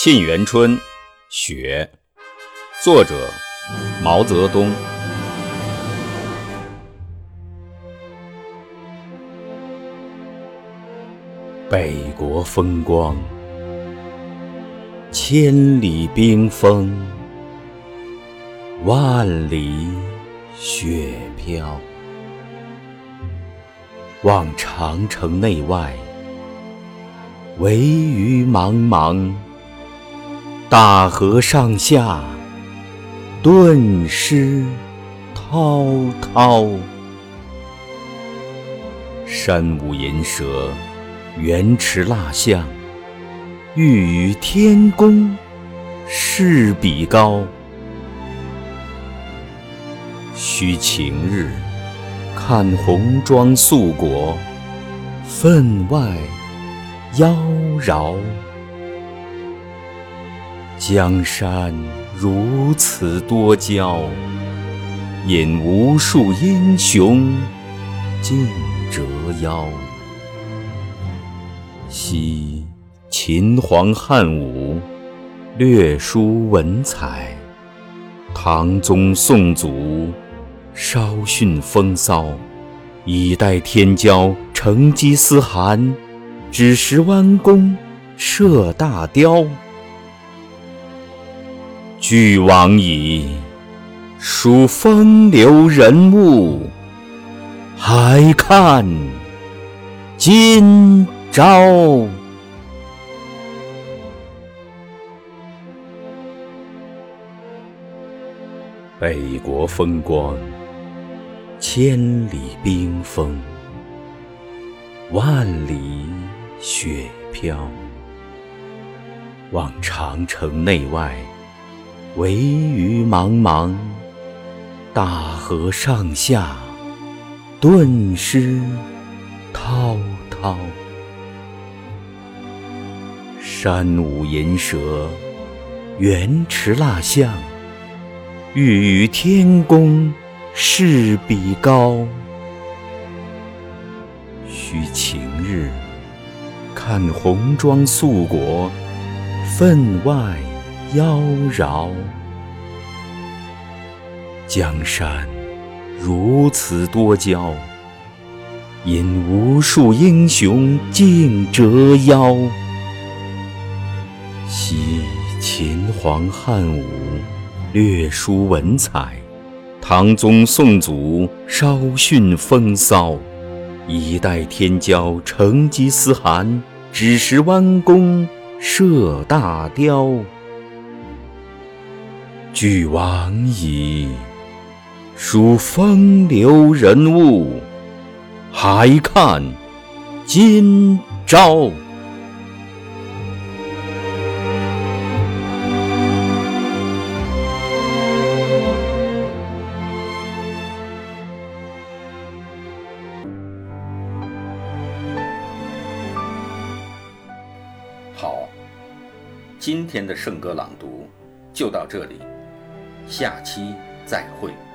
沁园春·雪》作者毛泽东。北国风光，千里冰封，万里雪飘。望长城内外，惟余莽莽。大河上下，顿失滔滔。山舞银蛇，原驰蜡象，欲与天公试比高。须晴日，看红装素裹，分外妖娆。江山如此多娇，引无数英雄竞折腰。惜秦皇汉武，略输文采；唐宗宋祖，稍逊风骚。以待天骄成吉思汗，只识弯弓射大雕。俱往矣，数风流人物，还看今朝。北国风光，千里冰封，万里雪飘。望长城内外。惟余茫茫，大河上下，顿失滔滔。山舞银蛇，原驰蜡象，欲与天公试比高。须晴日，看红装素裹，分外。妖娆，江山如此多娇，引无数英雄竞折腰。惜秦皇汉武，略输文采；唐宗宋祖，稍逊风骚。一代天骄成吉思汗，只识弯弓射大雕。俱往矣，数风流人物，还看今朝。好，今天的圣歌朗读就到这里。下期再会。